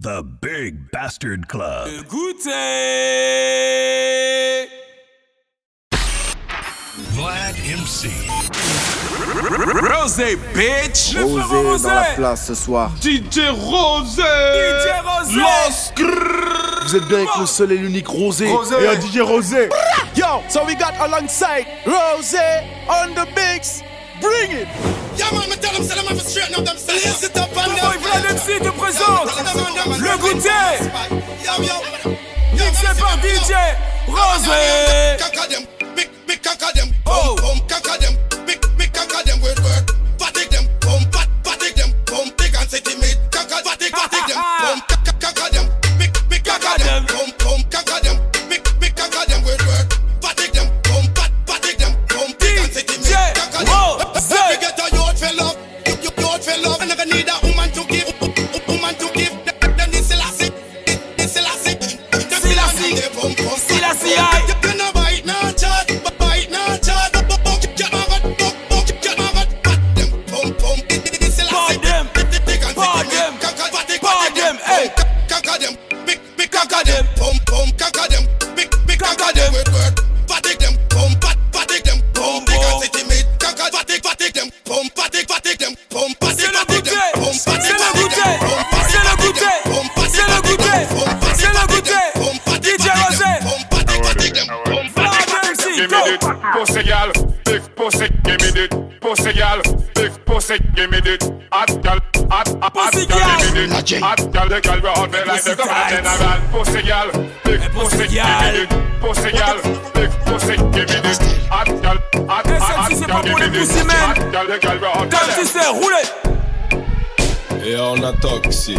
The Big Bastard Club. Écoutez Vlad MC. Rosé, bitch Rosé dans la place ce soir. DJ Rosé DJ Rosé Los. Vous êtes bien avec le seul et l'unique Rosé. Rosé. Et un DJ Rosé. Yo, so we got alongside Rosé on the mix. Bring it. Yeah, man, me tell them, say them have to straighten up themselves. Lace it up and Boy Vlad MC te présente Le goûter Mixé par DJ Rosé Conquer them, big, big conquer them. Oh. Boom, boom, conquer them, big, big conquer them with work. The gal we hot me like the general, pussy gal, big pussy pussy, give gal. me it, pussy gal, big pussy, give me it, hot gal, hot, Et hot, celle-ci, hot c'est gal, pas pour give les me it, pussy men. hot gal, the gal we hot me Comme like- si c'est roulé Et on a toxique.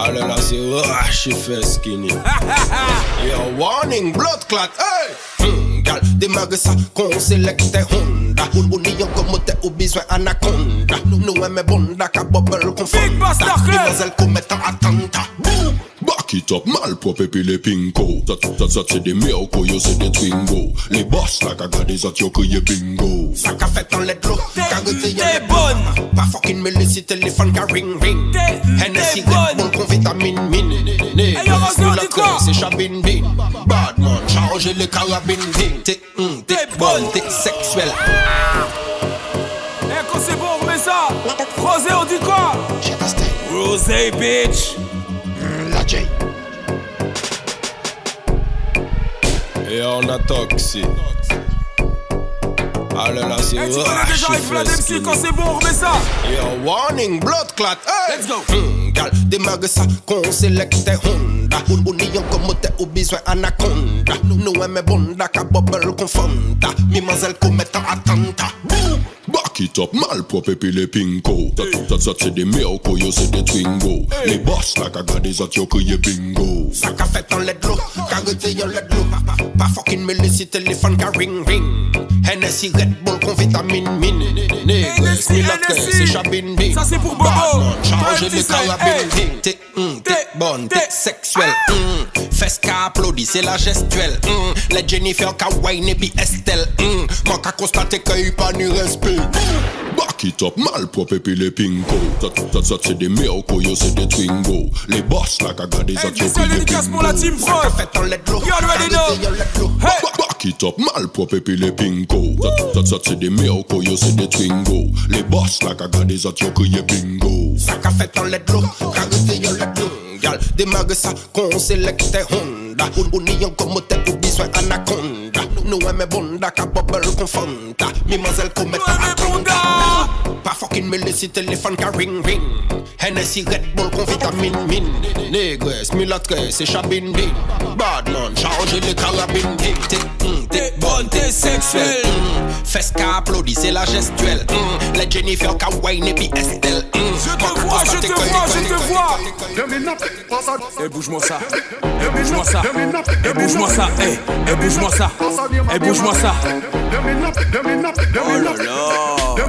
Ah là c'est ah, je fait skinny. Yo, warning, blood clot, hey! Demage sa kon selekte Honda. O ni yon komote ou bizwen anakonda Nou eme bonda ka bobel kon fonda Demoiselle kon metan atanda Back it up, malpropre et puis les pinko. Ça, ça, ça, c'est des miracles, yo, c'est des twingo. Les boss, là, gaga des autres, yo, crié bingo. Ça qu'a fait en lettre l'eau, T'es- carité, yo, t'es les bonne. Pas fucking me laisser téléphone, car ring ring. T'es- Hennessy, bonne. Con vitamine, mine. Rosé, on dit quoi? C'est chabine bin. Badman, chargez les carabines bin. T'es, hum, t'es bonne, t'es sexuelle. Et quand c'est bon on remet ça Rosé on dit quoi? Rosé bitch Et on a toxique. Là là, c'est Et tu connais déjà je avec Vlad fais MC skinny. quand c'est bon on remet ça Yo, warning, blood clot, hey! Let's go. Hmm, gal, démarre ça, qu'on sélecte Honda. Ou en comme t'es au besoin anaconda. Nous nous aimons bonda, ka bubble confonda. Mimazelle commettant attentat. Boom! Back it up, malpropre et puis les pinko. Ça, ça, c'est des miracles, yo, c'est des twingo. Les boss, là, gaga des autres, yo, crié bingo. Ça qu'a fait en lettre l'eau, carité, yo, lettre l'eau. Pas, fucking me laisser téléphone, car ring ring. Hennessy, Red Bull, con vitamine, mine. Milatte, Hennessy. c'est chabine, bin. Ça, c'est pour Bobo. Badman, Chargez les carabines, hey. bin. Bonne, t'es- sexuelle. hum. Fesse qu'a applaudi, c'est la gestuelle. hum. Les Jennifer, qu'a wine et puis Estelle. hum. Moi, qu'a constaté qu'il n'y a pas ni respect. Back it up, malpropre et puis les pinko. Ça, ça, ça, c'est des miracles, yo, c'est des twingo. Les boss, là, gaga des Hey, autres, yo, spécial crié dédicace bingo. pour la team Ça Pro. qu'a fait en lettre l'eau. You already know. Hey. Ba- Back it up, malpropre et puis les pinko. Ça, ça, ça, c'est des miracles, yo, c'est des twingo. Les boss, là, gaga des autres, yo, crié bingo. Ça qu'a fait en lettre l'eau. Carité, yo, lettre l'eau. Gal, démarre ça, qu'on sélecte Honda. Ou n'y en comme au besoin anaconda. Nou e me bonda ka bubble kon fanta. Mi mazel kon metta akonda Pa fokin me lesi telefon ka ring ring. Hennessy Red Bull kon vitamin min. Negres, mulatres e chabin din. Badman, charge le karabin din. Te, mm, te bon, te seksuel mm, Fes ka aplodi, se la gestuel mm, Le Jennifer ka wine epi Estelle. Mm, Je te vois, je te vois, je te vois. Eh, bouge-moi ça, eh, eh bouge-moi ça, eh, eh, eh, bouge-moi ça, eh, bouge-moi ça. Eh bouge-moi ça. Oh là là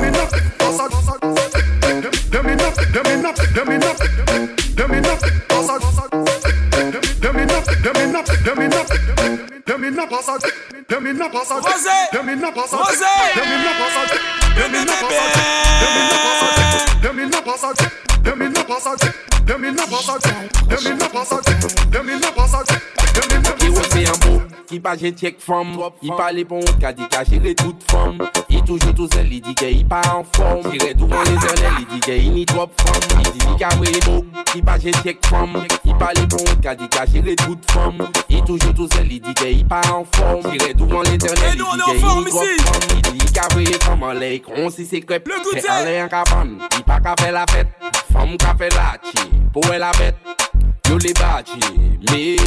li pa jen tjek fom I pale pon wot ka di ka jere tout fom I toujou tou zel li di ke i pa an fom Jire douvan pon le zel li di ke i ni trop fom I di di ka vre mok, i pa jen tjek fom I pale pon wot ka di ka jere tout fom I toujou tou zel li di ke i pa an fom Jire douvan pon le zel li di ke i ni trop fom I di di ka vre fom an le ikon si se krep Fè an le an kapan, i pa ka fe la fet Fom ka fe la chi, pou e la vet Yo les badges, mais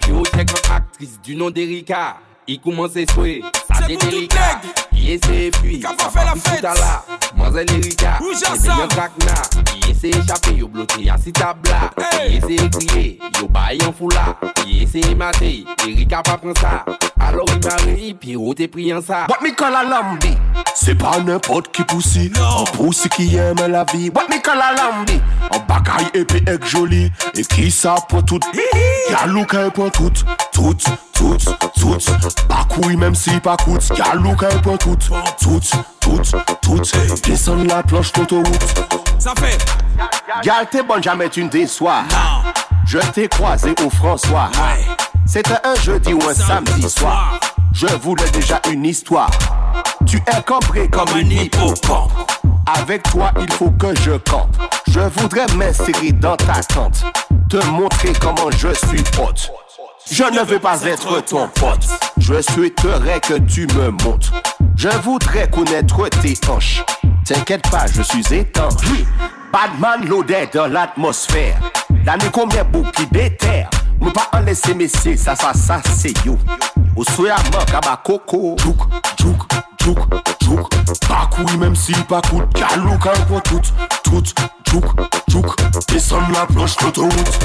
bibliothèque en actrice du nom d'Erika. I kouman se swè, sa jè delika Ye se fwi, sa pa pi chouta la Manzè lirika, ebe yon kakna Ye se echapè, yo blote ya si tabla Ye se kriye, yo bay yon fula Ye se imate, erika pa pren sa Alors i mari, pi rote priyan sa Wat mi kol alambi, se pa nepot ki pousi An pousi ki yeme la vi Wat mi kol alambi, an bagay epi ek joli. E ki sa pou tout, yalou ke pou tout Tout, tout. Tout Pas couille même si pas coûte. Y'a look pour tout. Tout, tout, tout Descends la planche d'autoroute. Ça fait. Gal t'es bonne jamais tu ne déçois. Je t'ai croisé au François. C'était un jeudi ou un samedi soir. Je voulais déjà une histoire. Tu es cambré comme un hippocampe. Avec toi il faut que je campe. Je voudrais m'insérer dans ta tente. Te montrer comment je suis pote je ne veux pas être ton pote. Je souhaiterais que tu me montes. Je voudrais connaître tes hanches. T'inquiète pas, je suis étanche. Badman loaded dans l'atmosphère. L'année combien beau qui déterre. Ne pas en laisser messieurs, ça, ça, ça, c'est you. Au soya kaba coco. Jouk, jouk, jouk, jouk. Pas couille même si pas coûte. Galou pour tout, tout, jouk, jouk. Descends la planche d'autoroute.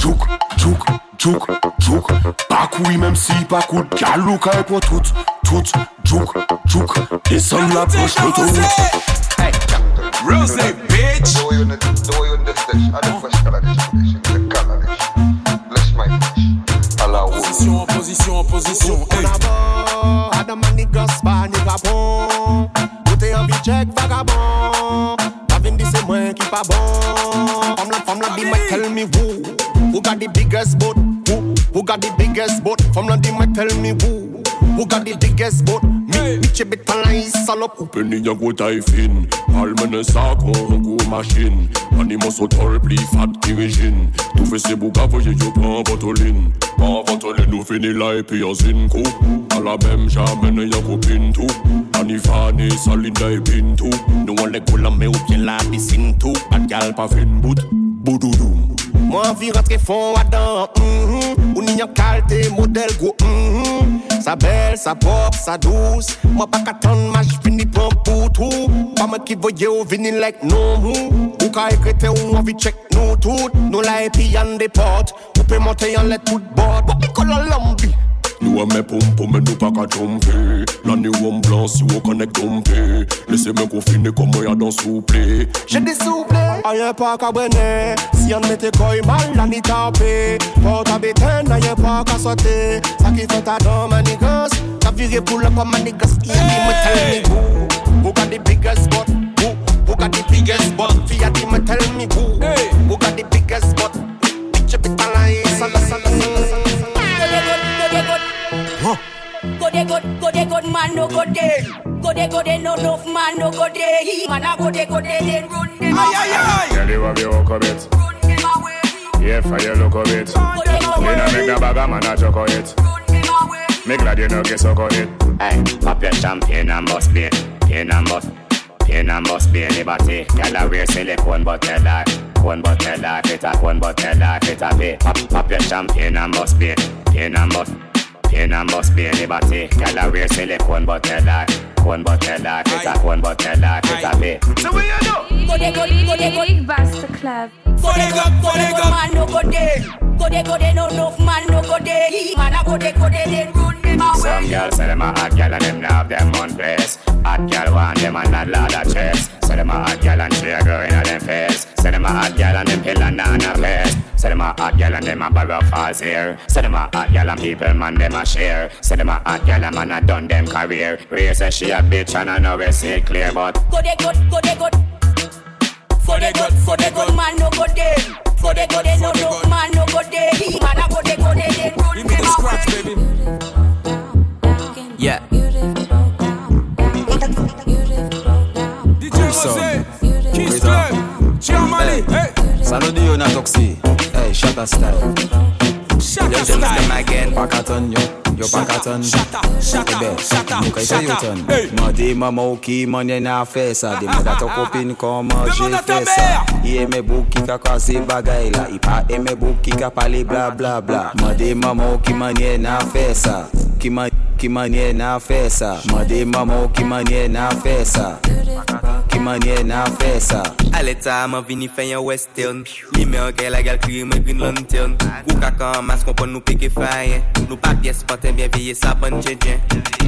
Jouk, jouk, jouk, jouk. Pas couille même si pas coûte. Galou pour tout, tout, jouk, jouk. Descends la planche d'autoroute. Hey. Rose, bitch. The you the way you this I the fresh color dish, dish, the color. Bless my dish. Allah oh. Position, en position, en position. Hey. Adam and niggas spa nigga bon Ou te envie check vagabond La di se mwen ki pa bon Fam la, fam la di me tell me who Who got the biggest boat? Who, who got the biggest boat? Fam la di me tell me who. Who got the biggest boat? Mi, mi che bit la yi salop Ou pen ni yon go tay fin Almene sak on go machin Animo so tol pli fat ki rejin Tou fe se bou ka voye yo pan botolin Pan botolin nou fini la epi yon zin kou A la mem jamene yon kopin tou Ani fani salina e pin tou Nou an le kola me ou bien la piscine tou Bad gal pa fin bout Boudoudou. Moi envie rentrer fond là-dedans mm-hmm. Ou ni yon qualité modèle gros mm-hmm. Sa belle, sa propre, sa douce. Moi pas qu'attendre ma j'fini prend pour tout Pas moi qui voyais au vinyle like non Ou ka écrire ou envie check nous tout Nous la y'en des portes Ou peut monter en let tout bord. What we call a lambi Nou a me pom pom men nou pa ka trompe La ni wom blan si wou konek trompe Lese men konfine komo ya dan souple. J'ai des souple. Ayen pa ka brene Si an mette koy mal la ni tape Port a beten ayen pa ka sote Sa ki fet a dan manigas Ka vire pou la pa manigas Iye di me go de. He man a go de go de, then run them away. Girl, you have your walk a bit. Run them away. Yeah, for your look a bit. Go de go, You know make the bag a man a chuck on it. run them away. Me glad you know get suck on it. Hey, pop your champagne and bust beer. Pain and bust. Pain and bust beer liberty. Girl a wear silicone but tell her. Cone but tell her. Fit a cone but tell her. Fit a pay. Pop, pop your champagne and bust beer. Pain and bust. Pain and bust beer liberty. Girl a wear silicone but tell her. Cone but tell her. Fit a cone but tell her. Fit a pay. So what you do? Go de go, go de go. Big Basta Club. Go de go, go de go, man no go de. Go de go de, no enough man no go de. He man a go de go de, then run them Some away. girls say them a hot girl and them not have them on place. Hot girl want them and not lot of chest. Say them a hot girl and she a girl in them face. Say them a hot girl and them pill and on a place. Say them a hot girl and them a borrow false here. Say them a hot girl and people man them a share. Say them a hot girl and man a done them career. Ray say she a bitch and I know we see it clear but Go de go, go de go. For the good, for the good man no go there. For the good, for the good man no go there. He man a go there, go there, then run Give me the scratch, baby. sound. Kiss club, Germany. Hey. Salut yo na toxi. Hey, shut up style. Shut up style. again. Pakaton yo. Yo pakaton. Shut up. Shut up. Shut up. Nunca isso yo ton. Mande mama o que mande na festa. De manda teu copinho como je festa. E é me book que quase bagai lá. E pa é me book que pali bla bla bla. Mande mama o que mande na festa. Que mande ah. que manie na festa. Ah. Mande mama o que manie na festa. manye nan fe sa Ale ta man vini fè yon western. Li men gel la gal kri men green lantern. Kou kaka an mas kompon nou peke fayen Nou pa pies panten bien veye sa pan djedjen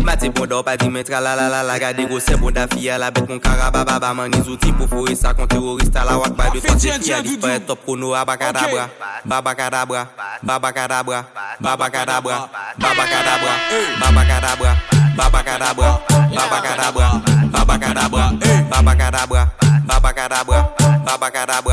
Mati bon do pa di men tra la la la la Gade go se bon bonda fiya la bet kon kara ba ba ba Man ni zouti pou fore sa kon terorista la wak ba de Kon se fiya di fe top kono abakadabra Babakadabra Babakadabra Babakadabra Babakadabra Babakadabra Babakadabra Babakadabra Babakadabra Babacarabra, babacarabra, babacarabra.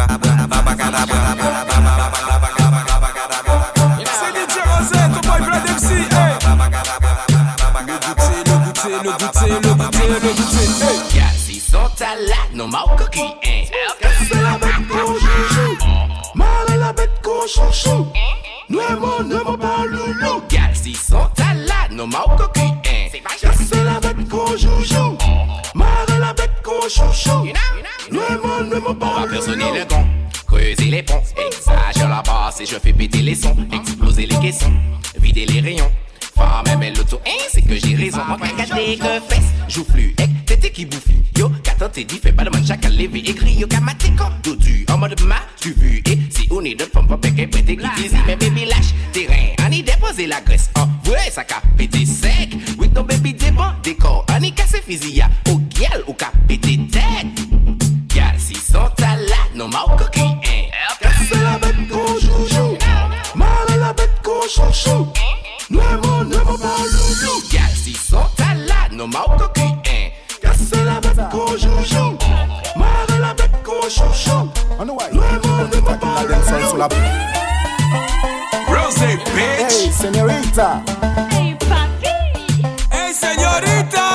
Sonner le gong, creuser les ponts. Exagère la basse et je fais péter les sons. Exploser les caissons, vider les rayons. Femme aime l'auto, hein, c'est que j'ai raison. Moi, regardez que fesse, joue plus, ek, tété qui bouffe. Yo, qu'attends, t'es dit, fais pas de man, chaque levé, écrit, yo, kamaté, quand, dodu, en mode ma, tu vu, et si on est de femme, pas péché, pété, qui désire, mais baby, lâche, terrain, y déposer la graisse, en vrai, ça cap, pété sec, oui, ton baby, débat, décor, y casse, physia, au Mao la bête qu'on joujou, mal à la bête qu'on chouchou, nuevo, nuevo boloulou. Gals, ils sont à la, nos coquille, casser la bête qu'on joujou, mal à la bête qu'on chouchou, nuevo, nuevo boloulou. Rose, bitch. Hey, señorita. Hey, papi. Hey, señorita.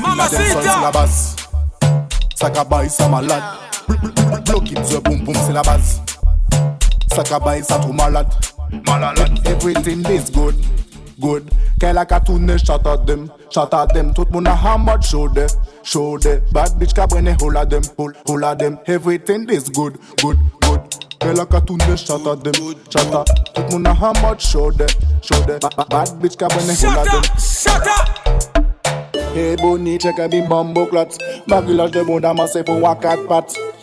Mamacita. Mamacita. Sakabay sa malade. Block it, the boom boom, c'est la base. Sakabaï, ça tout malade. Malade. Everything is good. Good. Qu'elle a qu'à tourner, shout at them, shout at them. Tout moun a hammered, show them, show them. Bad bitch, ka hold at them, hold at them. Everything is good, good, good. Qu'elle a qu'à tourner, shout at them, shout at. Tout moun a hammered, show them, show ba- Bad bitch, ka hold at them. Shut up! Hey Bonnie, check a bim bumbo clot Bagulage de bon amassé pour quatre pattes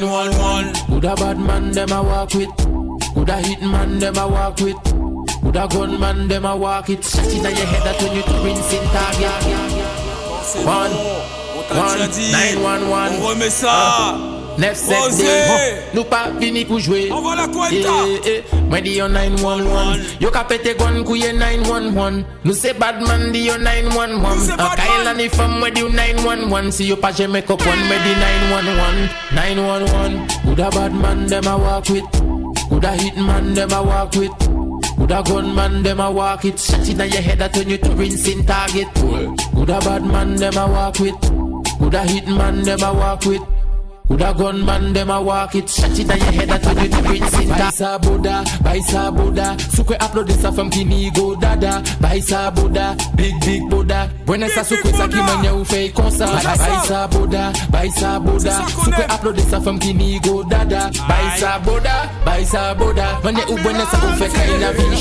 911. Who da bad man them a walk with? Who da hit man them a walk with? Who da gun man them a walk it? Shot in your head that when you to rinse in target. One, one, nine one one. On remet ça. 9-7-2 Nou pa vini pou jwe Mwen di yo 9-1-1 Yo ka pete gwan kouye 9-1-1 Nou se badman di yo 9-1-1 Akaye lan ifam mwen di yo 9-1-1 Si yo pa jeme kokwan mwen di 9-1-1 9-1-1 Kouda badman dem a wak wit Kouda hitman dem a wak wit Good a gunman them a walk it. Shot in your head, I turn you to rinsing target. Good a bad man, them a walk with. Good a hit man, them a walk with. Could a gunman dem a walk it? Shut it on your head that you the prince it. Baisa Buddha, Buy Baisa Buddha. Sukwe upload this from Kinigo Dada. Buy Baisa Buddha, Big Big Buddha. When I Buenesa sukwe saki manya ufe kosa. Baisa Buddha, Buy Baisa Buddha. Sukwe upload this from Kinigo Dada. Buy Baisa Buddha, Buy Baisa Buddha. Manya ubuenesa ufe kaila vini.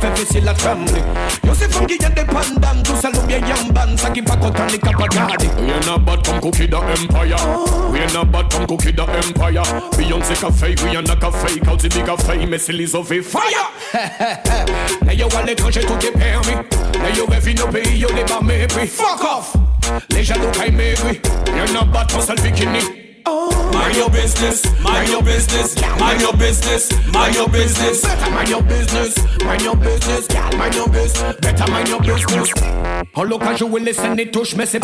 fait facile à trembler. Yo, c'est funky, y'a dépendant. Tout ça, nous bien yamban. Ça qui va contre les capagades. We in a bottom cookie the empire. We in a bottom cookie the empire. Beyoncé café, we ain't a café. Quand tu dis café, mais c'est les ovés fire. Mais yo, à l'étranger, tout est permis. Mais yo, rêve nos pays, yo, les bas mépris. Fuck off! Les jaloux, caillent maigris. We ain't a bottom seul bikini. Oh. Mind your business, mind your business, mind your business, mind your business. Better mind your business, mind your business, mind your business. Better mind your business. En local, je will listen et touche, mais c'est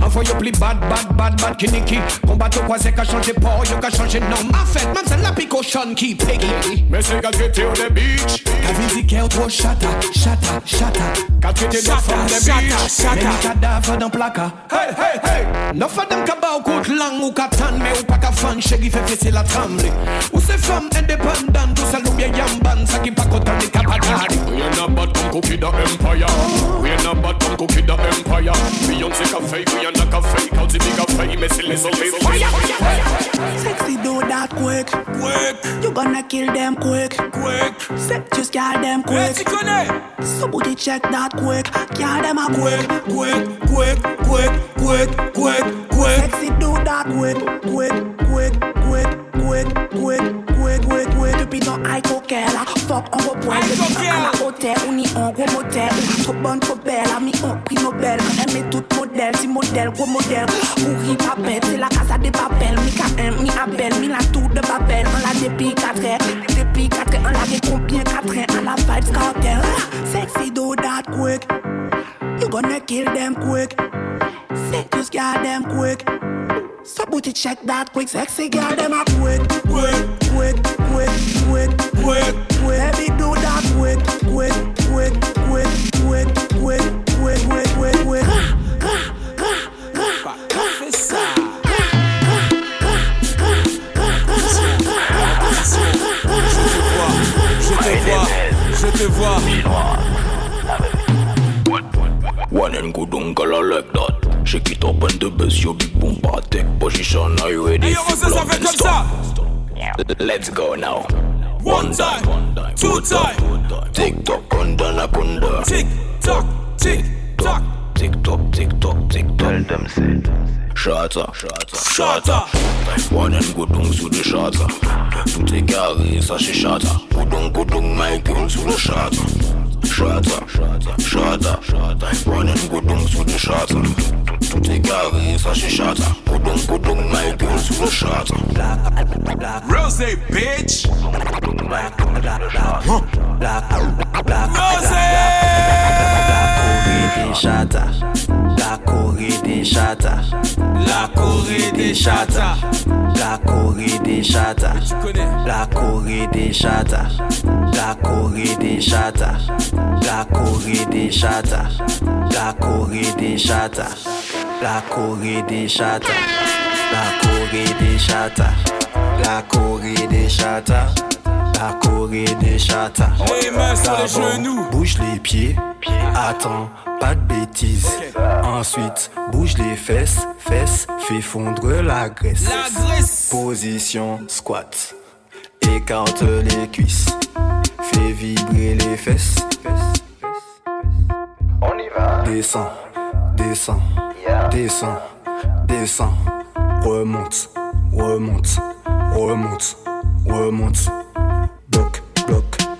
Envoie yo plus bad, bad, bad, bad, kiniki. Combat au croisé, qu'a changé port, yo qu'a changé nom. En fait, man, c'est la picochon qui peggy. Mais c'est quand j'étais au the beach Qu'a visité au trop chata, chata, chata. Quand j'étais dans from the beach Mais ni cadavre dans placard. Hey, hey, hey. No fa dem ka ba ou kout lang ou tan Me ou pa ka fan chegi fe fese la tramli Ou se fam independant Ou sa loubye yamban Sa ki pa kotan li ka patari We ain't a bad come cookie the empire. We ain't a bad come cookie the empire. Beyonce ka fake We ain't a ka fake Out the bigger fake Mais c'est les of fire Sexy do that quick, quick. You gonna kill them quick, quick. Set just girl them quick. Let's connect. So booty check that quick, girl them a quick, quick, quick, quick, quick, quick, quick. Sexy do that quick, quick, quick, quick, quick, quick, quick, quick, quick. Depuis ton high coquel, fuck on boire. Depuis à la hôtel, on y en gros motel. Trop bonne, trop belle, ami on prix Nobel. On aime tout modèle, si modèle, gros modèle. Pourri papel, c'est la casa des papels. Mi KM, mi appel, mi la tour de Babel. On l'a depuis 4 heures, depuis 4 heures. On l'a des combien? 4 heures, on la vibes cartel. Sexy do that quick, you gonna kill them quick. Set just girl them quick. So booty check that quick, sexy girl them a quick, quick, quick, quick, quick, quick, quick. Baby do that quick, quick, quick, quick, quick, quick, quick, quick, quick, quick. Je te vois, je te vois. One and good uncle like that. Shake it up and the best your big boom take position. Are you ready? Et on ça, ça fait comme ça. Let's go now. One time, two time. Tick tock under na kunda. Tick tock, tick tock. Tick tock, tick tock, tick tock. Tell them say. Shata, shata, shata. One and good dung sous le shata. Tout est carré, ça c'est shata. Goudong, goudong, my girl sous le Shots up, shots up, shots up, shots up. Running good down with the shots up. To the gallery, such a shot up. Good down, good down, my girl with the shots up. Rose, bitch. Rose. Rose. Shot up la Corée des chata, La Corée des chata. la Corée des chata, la Corée des chata, la Corée des chata, la Corée des chata, la Corée des chata, la Corée des chata, la Corée des chata, la Corée des chata, la Corée des chata. Les mains sur les genoux. Bouge les pieds, attends, pas de bêtises. Ensuite, bouge les fesses, fesses, fais fondre la graisse. La graisse. Position squat, écarte les cuisses, fais vibrer les fesses. On y va. Descends, descends, descends, descends, remonte, remonte, remonte, remonte.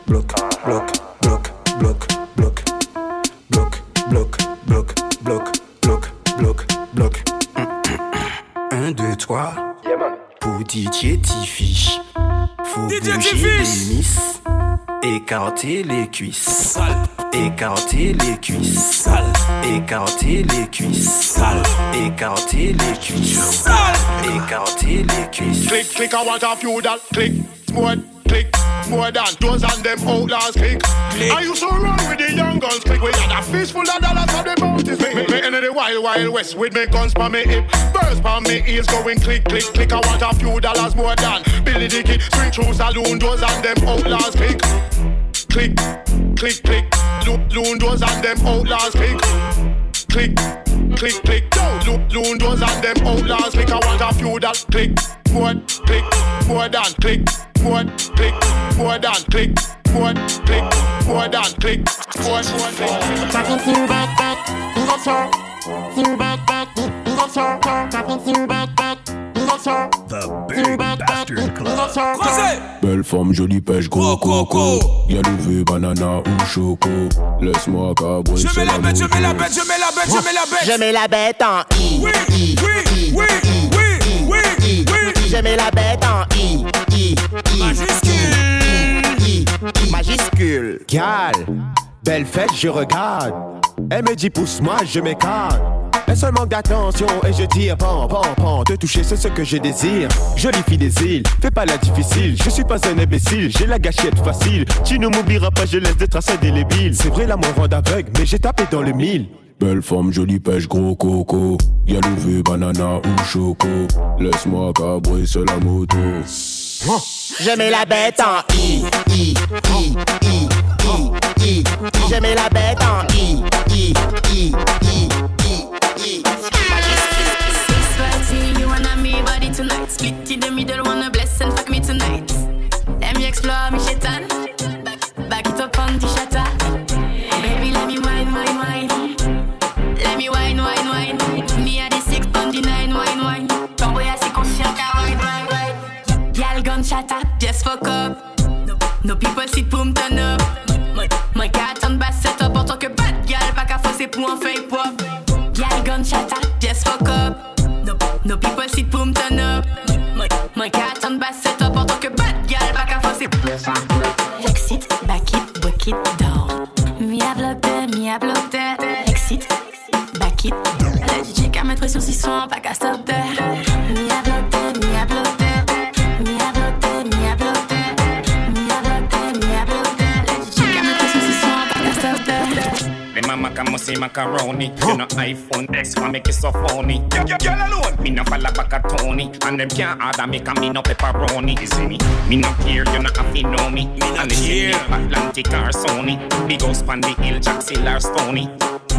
Bloc, bloc, bloc, bloc, bloc, bloc, bloc, bloc, bloc, bloc, bloc, bloc, bloc, bloc. Un, deux, trois. Pour DJ Tifiche, faut bouger les miss, écarter les cuisses, écarter les cuisses, écarter les cuisses, écarter les cuisses, écarter les cuisses. Click, click, I want a few that click. Click, more than those and them outlaws click. I used to run with the young guns click. We had a fist full of dollars on the bounties. Me, me, me into the wild, wild west with me guns pa me hip. Burst pa me ears going click, click, click. I want a few dollars more than Billy Dicky. Swing through saloon doors and them outlaws click. Click, click, click. Lo- Loon doors and them outlaws click. Click, click, click. Lo- Loon doors and them outlaws click. I want a few that click. More, click, more than click. More click, more than click, more click, more than click, to back, back, that's her. To back, back, that's her. Talking to back, back. The Big Bastard Club. Belle femme, jolie pêche, gros coco. Y'a levé, banana ou choco. Laisse-moi cabrer. Je mets la bête, je mets la bête, je mets la bête, je mets la bête. Je mets la bête en I. Oui, oui, oui, oui, oui, oui. Je mets la bête en I. I. I. Majuscule. I. I. Majuscule. Gal, belle fête, je regarde. Elle me dit pousse-moi, je m'écarte. Elle seul manque d'attention et je dis pan, pan, pan. Te toucher, c'est ce que je désire. Jolie fille des îles, fais pas la difficile. Je suis pas un imbécile, j'ai la gâchette facile. Tu ne m'oublieras pas, je laisse des traces indélébiles. C'est vrai, l'amour rend aveugle, mais j'ai tapé dans le mille. Belle femme, jolie pêche, gros coco. Y'a banana ou choco. Laisse-moi cabrer sur la moto. Je mets la bête en I. I. I. I. I. I. Je mets la bête en I. must say macaroni. You know iPhone X for make it so phony. Girl, girl, girl alone. Me no follow back a Tony. And them can't order me cause me no pepperoni. You see me? Me no care, you no have to know me. Me no care. Atlantic or Sony. Big house pan the hill, Jack or Stony.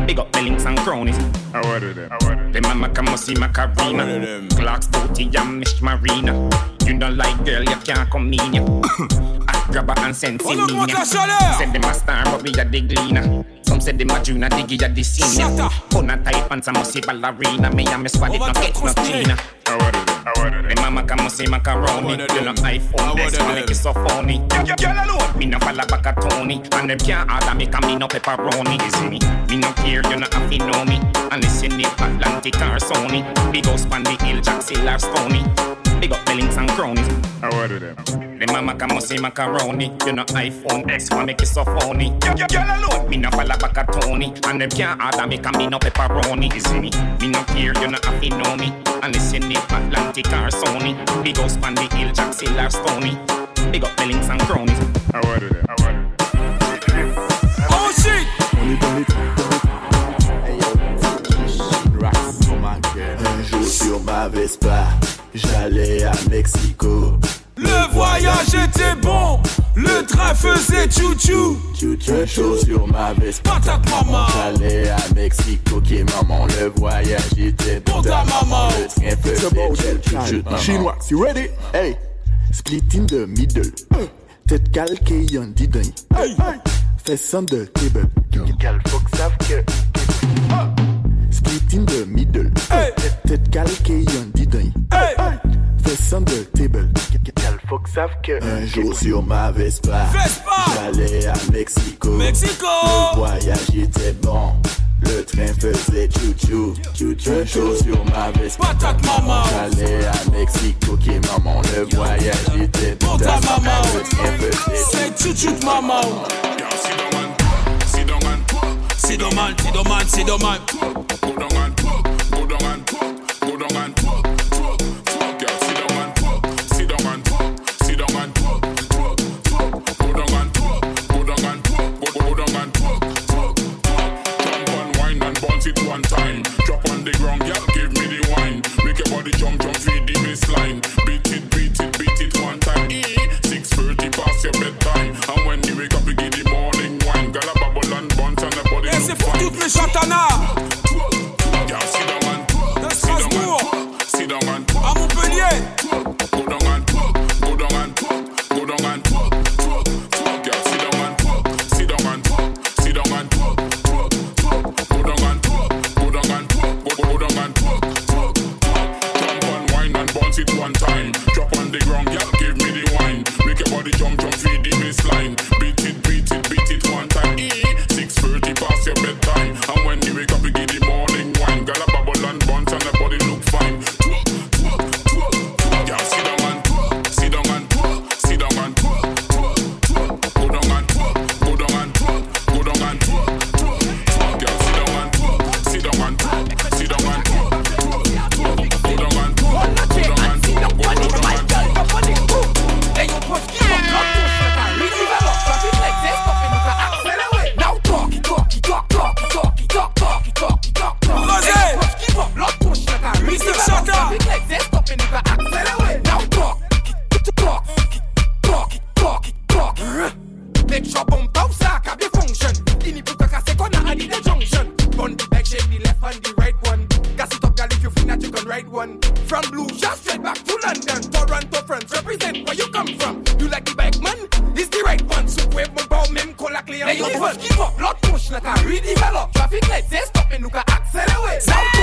Big up the links and cronies. I order them. I order The mama come must see Macarena. Clark's booty and Mish Marina. You don't like girl, you can't come in. ya. I grab her and send On to me. augmente la chaleur. Said them a star, but we a the gleaner. Some said them a junior, diggy a the senior. Put a tight pants and must see ballerina. Me and me squad it no get no Gina. The mama come must see macaroni. You know iPhone, that's why make it so funny. Girl, alone. Me no follow back a Tony. And them can't order me cause me no pepperoni. You see me? Me no care, you no have to know me. Unless you need Atlantic or Sony. Big house pan the hill, Jack or Stony. Big up the links and cronies. I order them. The mama come must say macaroni. You know iPhone X why make it so funny. Girl, girl, girl alone. Me no follow back a Tony. And them can't order me cause me no pepperoni. You see me? Me no care, you no have to know me. Unless you need Atlantic or Sony. Big house pan the hill, Jack or Stony. Big up the links and cronies. I order them. I order them. Oh shit! Un jour sur ma Vespa, j'allais à Mexico. Le voyage était bon, le train faisait chou-chou. Un jour sur ma Vespa, maman. j'allais à Mexico. Ok maman, le voyage était bon. ta maman. Le train faisait chou-chou. Chinois, you ready? Hey, split in the middle. Tête calquée, y'en dit d'un. Hey, Fais the table. Gal, faut que savent que. Split in the middle. Tête- Tête calquée, y'en dit d'un. Fais on the table. Gal, faut que savent que. Un jour sur ma Vespa, j'allais à Mexico. Mexico. Le voyage était bon. Le train faisait chou-chou, chou-chou. Un jour sur ma Vespa, maman. j'allais à Mexico. Ok maman, le voyage était bon. ta maman. Le train faisait C'est chouchou de maman. Sit down man, sit down man, sit down man. Down and home bounce a cabbie function. Guinea put a casse corner and in the junction. Bun the back, shake the left and the right one. Gas it up, girl, if you feel that you can ride one. From Blue just straight back to London. Toronto, France, represent where you come from. You like the bike, man? It's the right one. So wave my bow, mem, call a clear. Now you just give up, blood push, like a redevelop. Traffic lights, they stop and look at accelerate. Now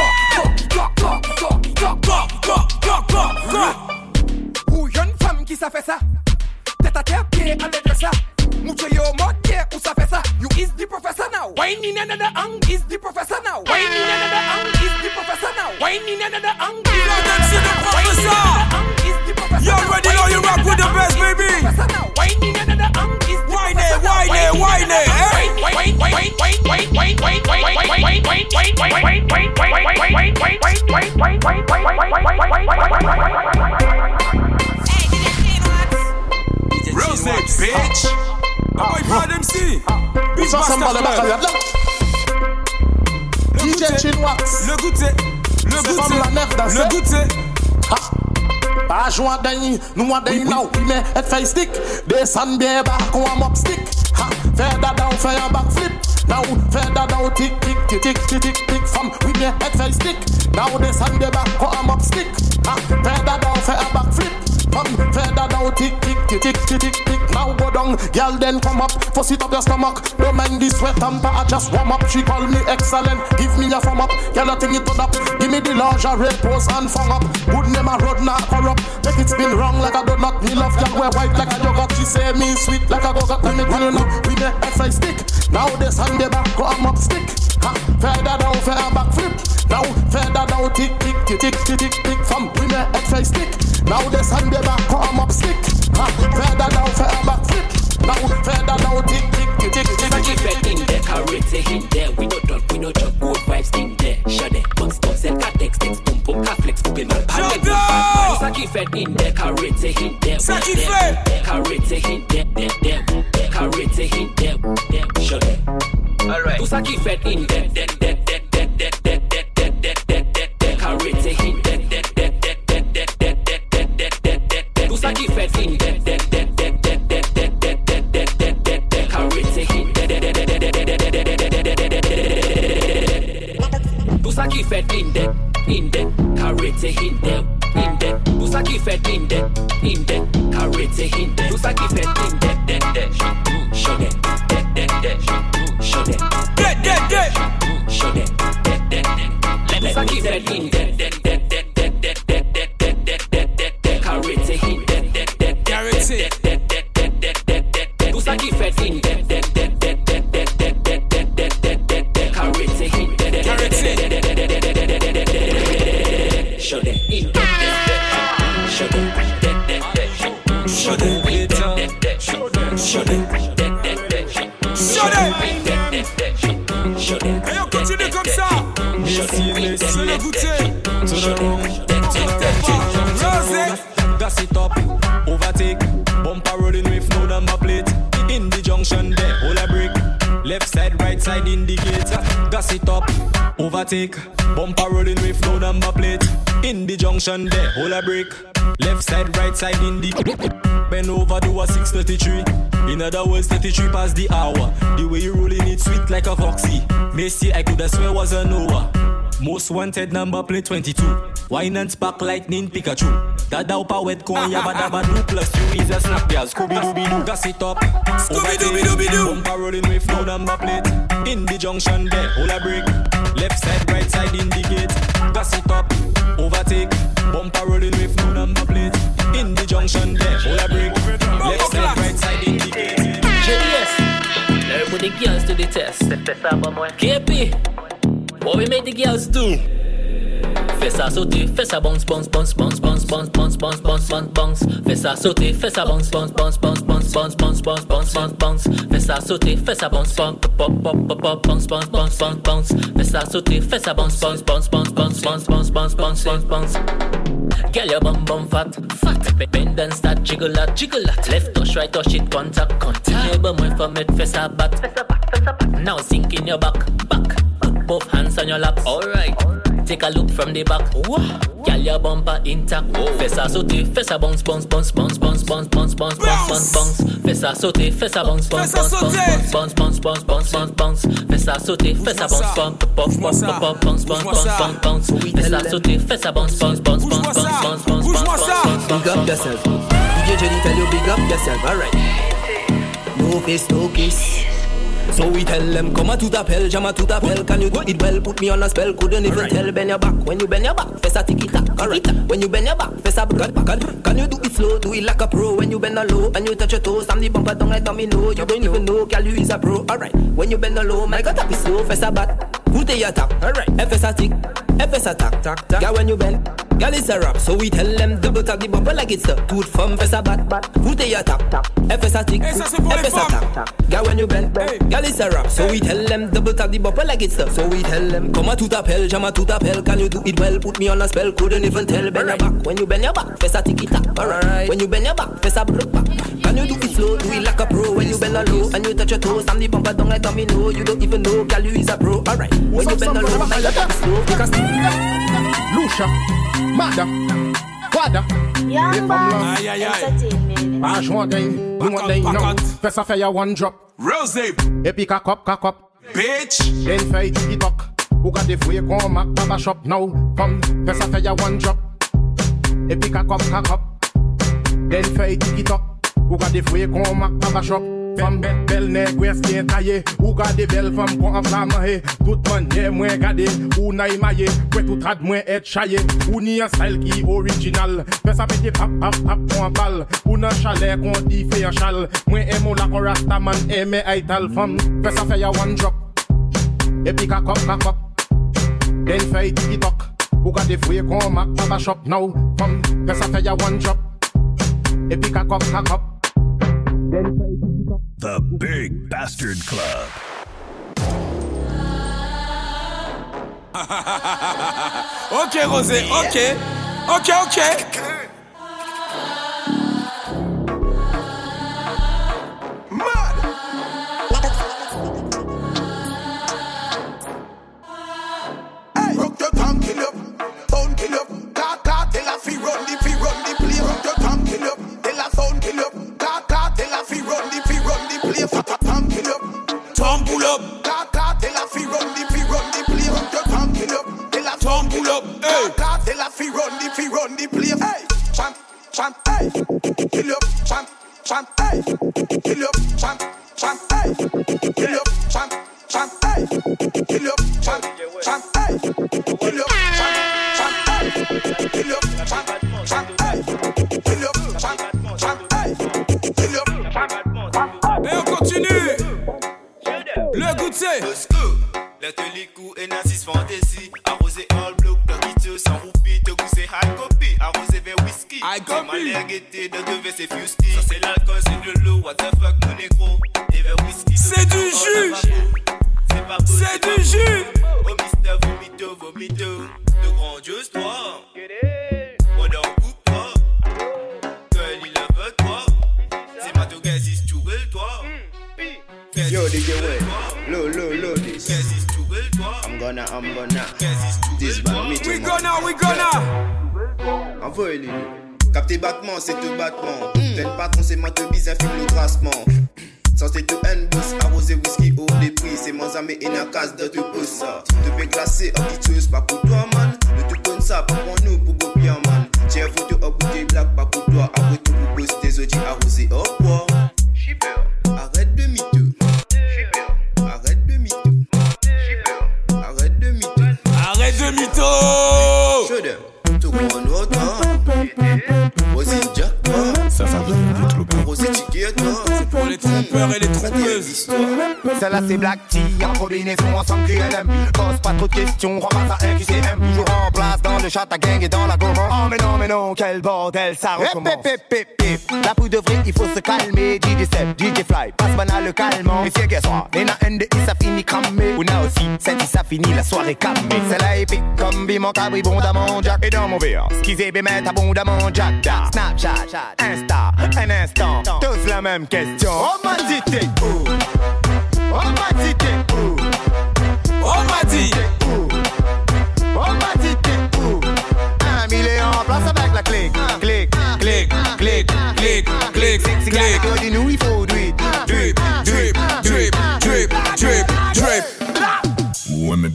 in another ang is the professor now. Wine in another ang is the professor now. Wine in another ang. You know that's the professor. You already know you rock with the best, baby. Wine in another ang is the wine professor now. Wine it, wine it, wine it, wine it. Rose, bitch! Oh, my brother, MC! Bitch, bastard! DJ Chinwax. Le goûter. Le goûter. la nef Le goûter. Pas jouer d'ailleurs, nous on d'ailleurs now, mais et fait stick, descend bien bas, qu'on a mop stick, ha, faire dada ou faire un backflip, now faire dada ou tic tic tic tic tic tic tic femme, oui bien et fait stick, now descend bien bas, qu'on a mop stick, ha, faire dada ou faire un backflip, femme, faire dada ou tic tic tic tic tic tic tic, now go down, girl then come up, fuss it up your stomach, don't mind the sweat and I just warm up, she call me excellent, give me a thumb up, girl I think it turn up, give me the lingerie pose and fung up, good name a road not corrupt, make it spin wrong like a donut, me love girl wear white like a yogurt, she say me sweet like a go-got, me you now, we make FI stick, now this hand the back, go am up stick, ha, feather down, feather back flip, now feather down, tick, tick, tick, tick, tick, tick, tick, from we make FI stick, now this hand the back, go am up stick, ha, feather down, feather back flip, now feather down, tick, tick, tick, tick, tick, Saki tick, fed in there, karate in there. We no done, we no joke, good vibes in there. Shade, bounce, bounce, and cat text, text, boom, boom, cat flex, boom, man, palette, boom, bad man. Saki fed in there, karate in there. Saki there, fed. there, Karate in there, there, there, there. Karate in there, there, shade. Alright. Tu Saki fed in there, there, there, 33. In other words, 33 past the hour. The way you rolling it sweet like a foxy. Messi, I could have swear was a Noah. Most wanted number plate 22. Wine and spark lightning Pikachu. That thou wet coin yabba dabba do plus two is a snap yeah. Scooby dooby doo gas it up. Scooby dooby dooby doo. Bumper rolling with no number plate. In the junction there, hold a break. Left side, right side indicate. Gas it up. Overtake. Bumper rolling with no number plate. In the junction there, hold a break. Left side, right side indicate. JDS. Now put the girls to the test. KP. What we make the girls do? Fais ça sauter, fais ça bounce, bounce, bounce, bounce, bounce, bounce, bounce, bounce, bounce, bounce, bounce. Fais ça sauter, fais ça bounce, bounce, bounce, bounce, bounce, bounce, bounce, bounce, bounce, bounce, bounce. Fais ça sauter, fais ça bounce, bounce, pop, pop, pop, pop, bounce, bounce, bounce, bounce, bounce. Fais ça sauter, fais ça bounce, bounce, bounce, bounce, bounce, bounce, bounce, bounce, bounce, bounce, bounce. Girl, your bum bum fat, fat. Bend and start jiggle that, jiggle that. Left touch, right touch it, contact, contact. Neighbor, my from it, fess a bat, fess a bat, fess a bat. Now sink in your back, back. Put both hands on your lap. Alright. Take a look from the back. Girl, your bumper intact. Fessa sauté, fessa bounce, bounce, bounce, bounce, bounce, bounce, bounce, bounce, bounce, bounce, bounce. Fessa sauté, fessa bounce, bounce, bounce, bounce, bounce, bounce, bounce, bounce, bounce, bounce. Fessa sauté, fessa bounce, bounce, pop, pop, pop, pop, bounce, bounce, bounce, bounce, bounce. Fessa sauté, fessa bounce, bounce, bounce, bounce, bounce, bounce, bounce, bounce, bounce. Big up yourself. DJ Jenny tell you big up yourself. Alright. No face, no kiss. So we tell them, come a tout appel, jam a tout appel. Can you do it well? Put me on a spell. Couldn't even right. tell. Bend your back. When you bend your back, face a tiki tack. Alright. When you bend your back, face a back. Can, can you do it slow? Do it like a pro. When you bend a low and you touch your toes, I'm the bumper down like domino. You don't even know, girl, you is a pro. Alright. When you bend a low, my God, tap is slow. Face a bat. Put a tap. Alright. FS a tick. FS a tack. Tack. Tack. Girl, when you bend, girl, it's a rap. So we tell them double tap the bumper like it's a tooth from face a bat. Put a tap. Tap. FS a tick. FS a tack. Girl, when you bend, girl, it's a rap. So we tell them double tap the bumper like it's a. So we tell them come a tout hell, jam a tout hell. Can you do it well? Put me on a spell. Couldn't even tell. Bend your back. When you bend your back, face a ticky tack. Alright. When you bend your back, face a broke back. Can you do it slow? Do it like a pro. When you bend a low and you touch your toes, I'm the bumper down like domino. You don't even know, girl, you is a pro. Alright. When you bend a low, my God, slow. Take a step. Lucia, Mada, wada. Young boss, entertainment. I want day, you want day, no. First affair, you one drop. Rose. Epic a cup, cock cup. Bitch. Then fight, he talk. Who got the free come back, baba shop now. Come, first affair, you one drop. Epic a cup, cock up. Then fight, he talk. Who got the free come back, baba shop. Fem bet bel ne gwes gen taye Ou gade bel fem kon an flaman he Tout manye mwen gade Ou na imaye Kwe tout rad mwen et chaye Ou ni an style ki original. Fè sa pete pap pap pap kon bal Ou nan chale kon di fe an chal Mwen emo la kon rasta man eme aital fem Fè sa fè ya one drop. Epi ka kop na kop Den fè yi tiki tok. Ou gade fwe kon mak baba shop nou Fem fè sa fè ya one drop. Epi ka kop na kop Den fè the Big Bastard Club. ok, Rosé, ok. Ok, ok. Battement, c'est tout battement. T'es le patron, c'est te bise, un film le grassement. Censé tout un boss, arrosé whisky au dépris. C'est mon ami et une case de tout pouce. Te fais petite chose, pas pour toi, man. Le tout comme ça, pas pour nous, pour go bien, man. Tiens, photo au bouteille black, pas pour toi. Après tout, pour bosser tes outils arrosés au bois. Arrête de mytho. Arrête de mytho. Arrête de mytho. Arrête de mytho. Les trompeurs et les trompeuses. Celle-là c'est Black Tea en combinaison ensemble QLM Pose pas trop de questions, repasse à QCM Toujours en place dans le chat à gang et dans la gomme Oh mais non mais non, quel bordel, ça recommence. La poudre vrille, il faut se calmer. DJ Seb, DJ Fly, passe banal le calmant. Et c'est qu'elle soit, les NDI ça finit cramé. Ou na aussi, celle ça finit la soirée calmée. Celle-là épique comme bim en cabri, abondamment Jack. Et dans mon verre, skisé bémet abondamment Jack. Snapchat, Insta, un instant. Tous la même question. Oh m'a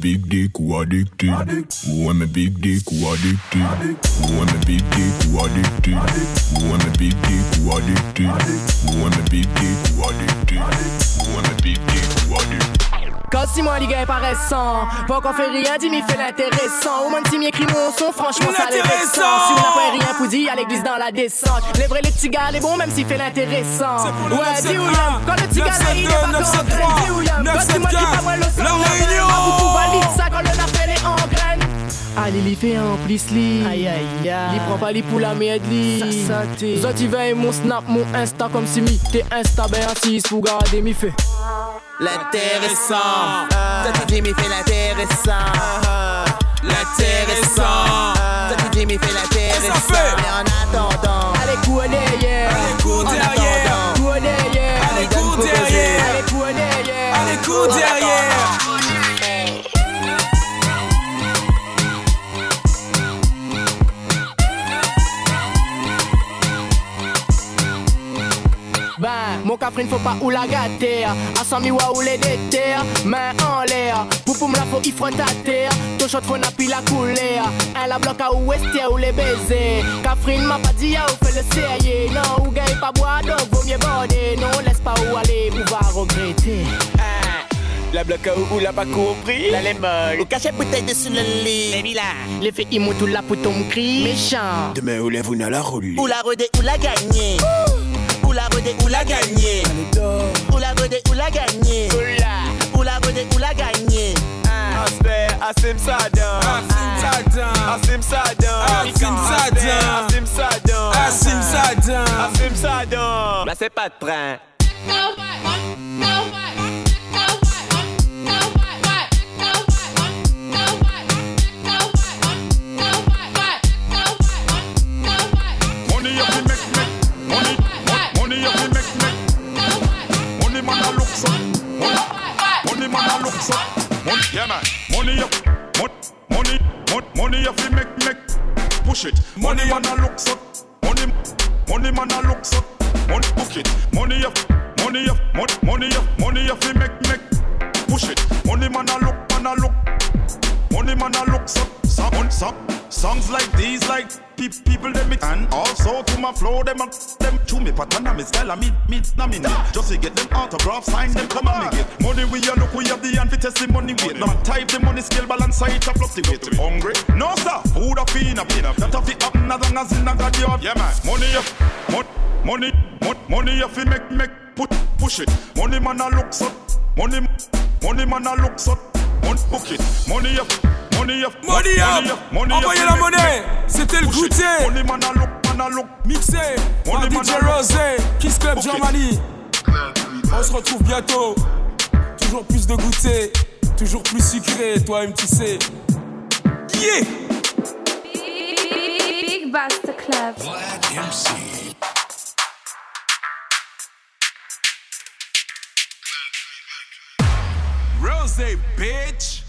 big dick who addicted? Who am a big dick who addicted? Who am a big dick who addicted? Who am a big dick who addicted? Who am a big dick who addicted? Quand si moi les gars paraissant Pas qu'on fait rien, dis m'y fait l'intéressant. Au moins si m'écrit mon son, franchement ça l'intéressant Si on n'a pas rien pour dire à l'église dans la descente. Les vrais les petits gars, les bons même s'il fait l'intéressant. Ouais, dis où Quand le petit gars il est pas content Dis où Quand si moi qui pas moi le sang La réunion. Vous valide ça quand le affaire est en graine Allez, li fait en plus li Aïe aïe aïe. Li prend pas li pour la merde li Ça veille mon snap, mon insta comme si mi T'es insta ben assis pour garder mi fait L'intéressant. Tu dis mi fait l'intéressant. L'intéressant. Dis mi fait l'intéressant. Mais en attendant. Allez cours derrière. Allez cours derrière. Cours derrière. Allez cours derrière Allez cours derrière. Allez cours derrière mon cafrine faut pas ou la gâter. À 100 000 ou les déterre Main en l'air. Me la faut il frotte à terre Ton shot faut n'a la couler Elle a bloqué à ouest ou les baiser Cafrine m'a pas dit à ou fait le sérieux Non ou gagne pas boire donc vaut mieux border. Non laisse pas où aller ou va regretter. La bloque ou l'a pas compris? La lemon Ou caché bouteille dessus le lit. Les là Les fait immo tout là pour ton cri. Méchant. Demain où lève ou la roule Ou la rodé ou la gagné Oula godé, oula gagné. Oula godé, oula gagné. Oula. Oula oula gagné. Ah. Asim Sadan. Asim Sadan. Asim Sadan. Asim Sadan. Asim Sadan. Asim Sadan. Asim bah, c'est pas de train. Money up. Mon- money money up make make. Push it. Money man a look so. Money money man a look so. Money book it. Money up money up mon- money up money up make make. Push it. Money man a look man a look. Money man a look so. Song, song, songs like these like pe- people them mix. And also to my flow them a, them to me pattern and me style and me me na me need just to get them autograph sign them come and me get. Money we a look we have the for test the money weight no type the money scale balance side to fluctuate we hungry? No sir. Food a fiend a pain that a fi happen as long as in a god yard. Yeah man. Money up mon- money mon- money up fi make make put push it. Money man a look so money money man a look so Money book it, money up, money up, Money up. Envoyez la monnaie. C'était le goûter Money man a look, man a look. Mixé par DJ. Rosé Kiss Club. Germany. On se retrouve bientôt. Toujours plus de goûter Toujours plus sucré tu sais Yeah Big Buster Club. Rosé bitch